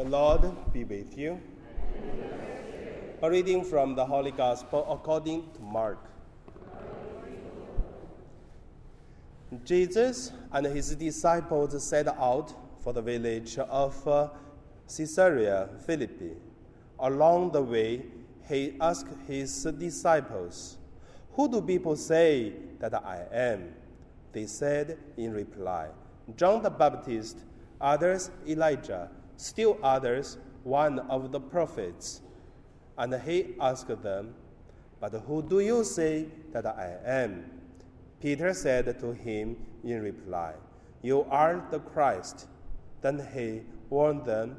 The Lord be with you. A reading from the Holy Gospel according to Mark. Jesus and his disciples set out for the village of uh, Caesarea Philippi. Along the way, he asked his disciples, Who do people say that I am? They said in reply, John the Baptist, others Elijah, still others one of the prophets. And he asked them, But who do you say that I am? Peter said to him in reply, You are the Christ. Then he warned them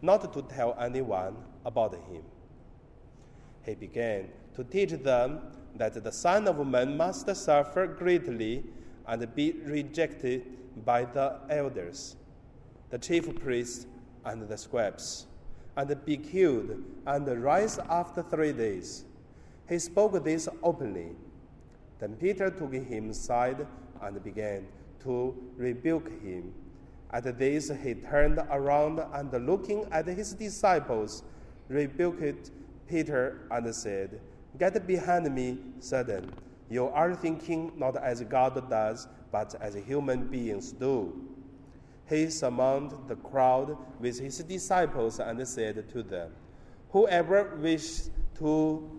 not to tell anyone about him. He began to teach them that the Son of Man must suffer greatly and be rejected by the elders, the chief priests, and the scribes, and be killed and rise after three days. He spoke this openly. Then Peter took him aside and began to rebuke him. At this, he turned around and, looking at his disciples, rebuked Peter and said, Get behind me, Satan. You are thinking not as God does, but as human beings do. He summoned the crowd with his disciples and said to them, Whoever wishes to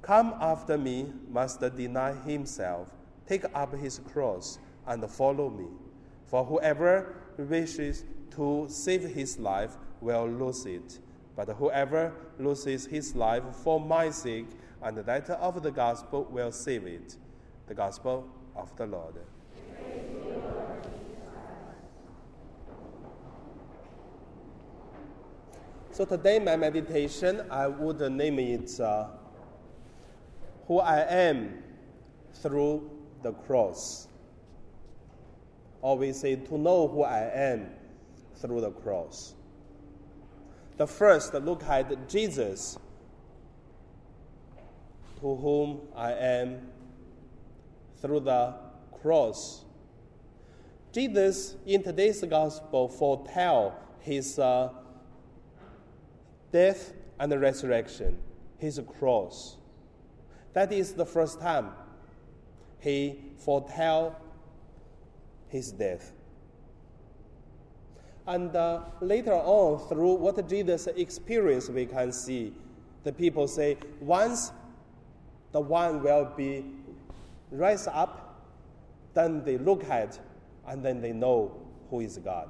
come after me must deny himself, take up his cross, and follow me. For whoever wishes to save his life will lose it, but whoever loses his life for my sake and that of the gospel will save it. The gospel of the Lord. So today, my meditation, I would name it uh, Who I Am Through the Cross. Or we say, To know who I am through the cross. The first, look at Jesus, to whom I am through the cross. Jesus, in today's gospel, foretell his uh, death and the resurrection, his cross. That is the first time he foretell his death. And uh, later on, through what Jesus experienced, we can see the people say, once the one will be raised up, then they look at and then they know who is God.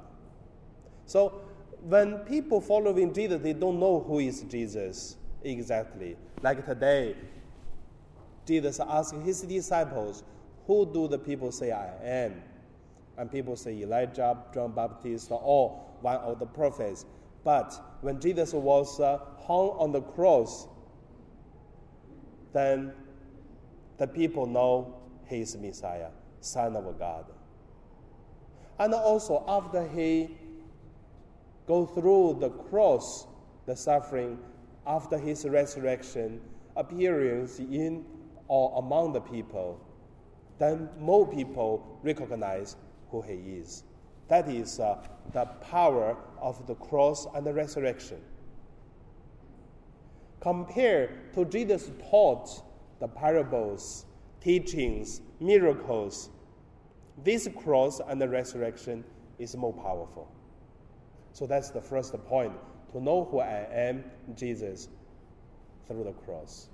So when people following Jesus, they don't know who is Jesus exactly. Like today, Jesus asked his disciples, Who do the people say I am? And people say Elijah, John Baptist, or one of the prophets. But when Jesus was uh, hung on the cross, then the people know he is Messiah, Son of God. And also after he go through the cross, the suffering, after his resurrection, appearance in or among the people, then more people recognize who he is. That is uh, the power of the cross and the resurrection. Compared to Jesus taught the parables, teachings, miracles, this cross and the resurrection is more powerful. So that's the first point to know who I am, Jesus, through the cross.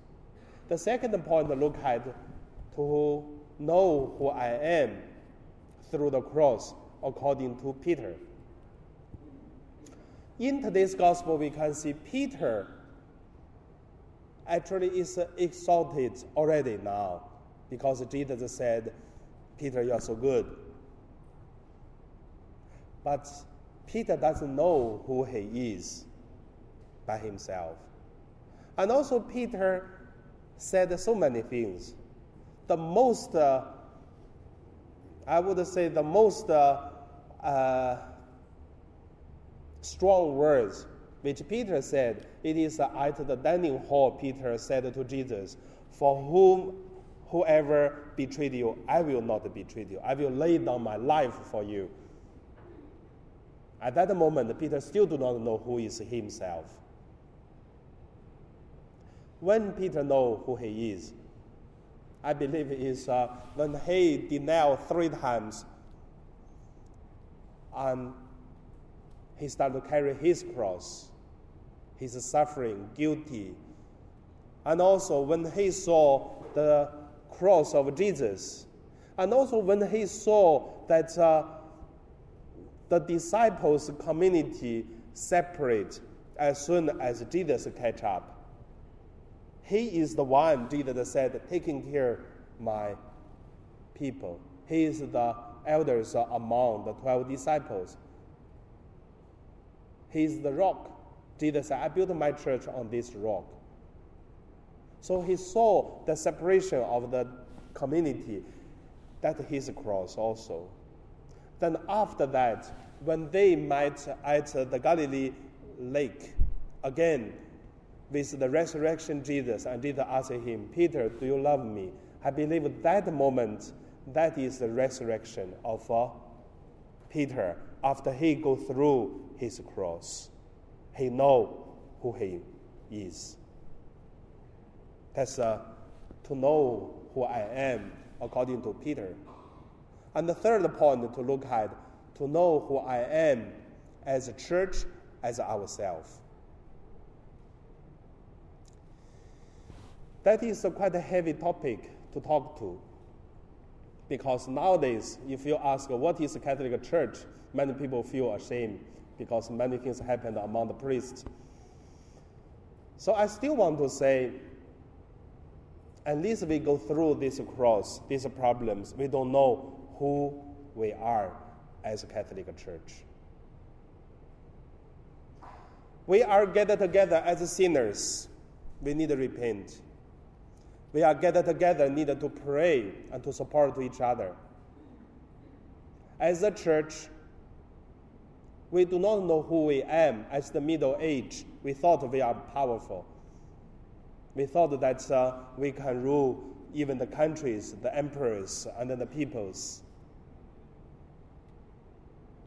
The second point look at to know who I am through the cross, according to Peter. In today's gospel, we can see Peter actually is exalted already now because Jesus said, Peter, you are so good. But Peter doesn't know who he is by himself. And also, Peter said so many things. The most, uh, I would say, the most uh, uh, strong words which Peter said, it is at the dining hall, Peter said to Jesus, For whom whoever betrayed you, I will not betray you. I will lay down my life for you. At that moment, Peter still do not know who is himself. When Peter know who he is, I believe is uh, when he denied three times and he started to carry his cross, his suffering, guilty. And also when he saw the cross of Jesus, and also when he saw that uh, the disciples' community separate as soon as Jesus catch up. He is the one, Jesus said, taking care my people. He is the elders among the 12 disciples. He is the rock. Jesus said, I built my church on this rock. So he saw the separation of the community, that his cross also. Then after that, when they met at the Galilee lake, again, with the resurrection Jesus, and Jesus asked him, Peter, do you love me? I believe that moment, that is the resurrection of uh, Peter after he go through his cross. He know who he is. That's uh, to know who I am, according to Peter. And the third point to look at, to know who I am as a church, as ourselves. That is a quite a heavy topic to talk to. Because nowadays, if you ask what is a Catholic Church, many people feel ashamed because many things happened among the priests. So I still want to say, at least we go through this cross, these problems, we don't know who we are as a Catholic Church. We are gathered together as sinners. We need to repent. We are gathered together, needed to pray and to support each other. As a church, we do not know who we am as the middle age. We thought we are powerful. We thought that uh, we can rule even the countries, the emperors, and the peoples.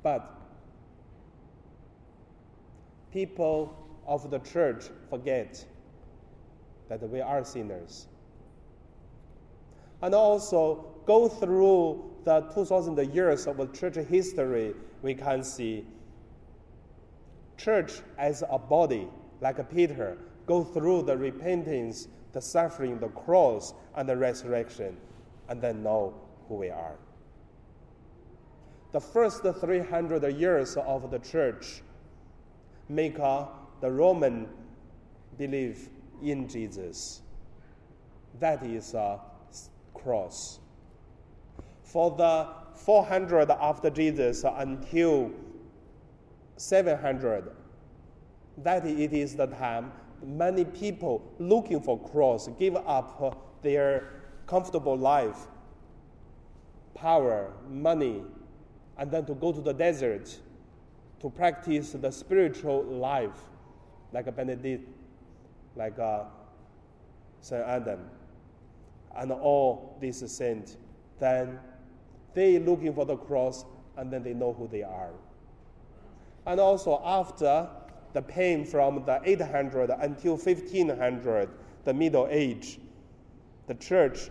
But people of the church forget that we are sinners. And also go through the 2000 years of church history, we can see church as a body, like Peter, go through the repentance, the suffering, the cross, and the resurrection, and then know who we are the first 300 years of the church make the Roman believe in Jesus. That is a cross. For the 400 after Jesus until 700, that it is the time many people looking for cross give up their comfortable life, power, money, and then to go to the desert to practice the spiritual life, like a Benedict, like uh, Saint Adam, and all these saints. Then they looking for the cross, and then they know who they are. And also after the pain from the 800 until 1500, the Middle Age, the church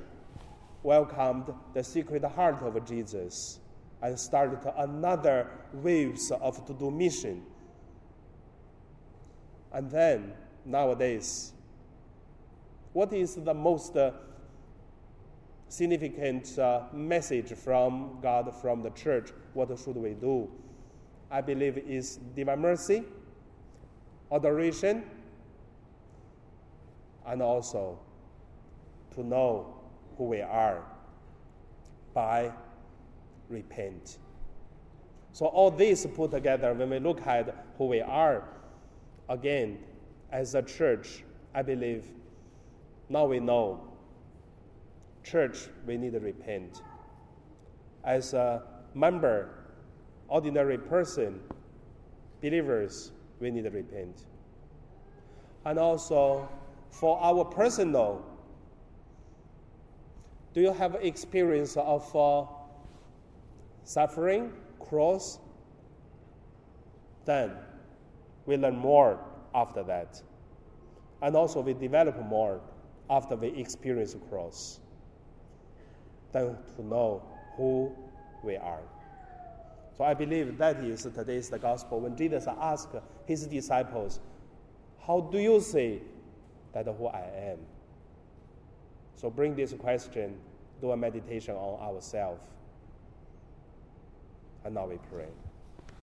welcomed the Sacred Heart of Jesus and started another waves of to do mission. And then nowadays, what is the most uh, significant uh, message from God, from the church? What should we do? I believe is divine mercy, adoration, and also to know who we are by repent. So, all this put together, when we look at who we are, again, as a church, I believe now we know church, we need to repent. As a member, ordinary person, believers, we need to repent. And also, for our personal, do you have experience of uh, suffering, cross, then we learn more after that. And also we develop more after we experience cross than to know who we are. So I believe that is today's the gospel. When Jesus asked his disciples, How do you say that who I am? So bring this question, do a meditation on ourselves. And now we pray.